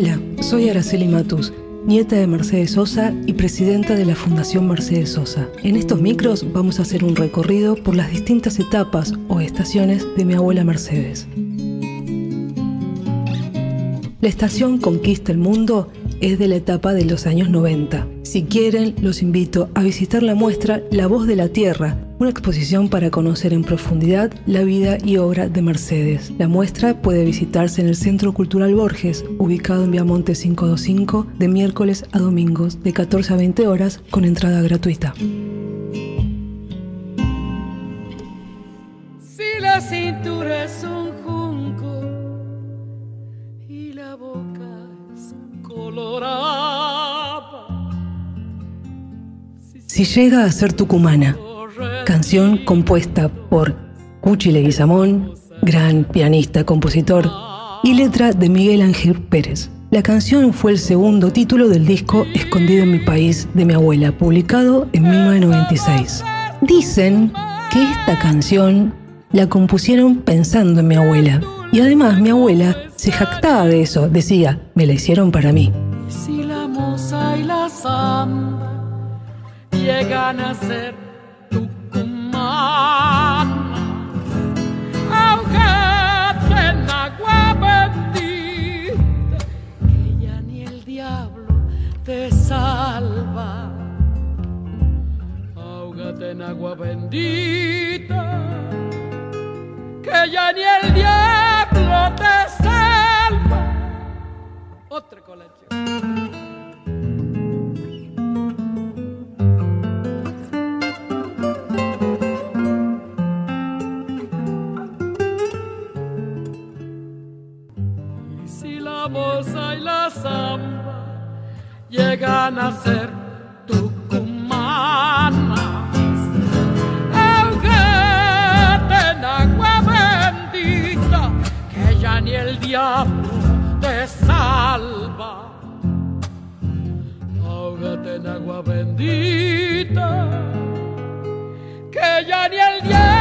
Hola, soy Araceli Matus, nieta de Mercedes Sosa y presidenta de la Fundación Mercedes Sosa. En estos micros vamos a hacer un recorrido por las distintas etapas o estaciones de mi abuela Mercedes. La estación Conquista el Mundo es de la etapa de los años 90. Si quieren, los invito a visitar la muestra La Voz de la Tierra, una exposición para conocer en profundidad la vida y obra de Mercedes. La muestra puede visitarse en el Centro Cultural Borges, ubicado en Viamonte 525, de miércoles a domingos, de 14 a 20 horas, con entrada gratuita. Si la cintura es un junco y la boca es colorada. Si llega a ser tucumana, canción compuesta por Cuchi Leguizamón, gran pianista, compositor, y letra de Miguel Ángel Pérez. La canción fue el segundo título del disco Escondido en mi país de mi abuela, publicado en 1996. Dicen que esta canción la compusieron pensando en mi abuela. Y además mi abuela se jactaba de eso, decía, me la hicieron para mí. Si la moza y la samba llegan a ser en agua bendita, que ya ni el diablo te salva. Otra colación. Y si la moza y la samba llegan a ser ni el diablo te salva. Ahógate en agua bendita, que ya ni el diablo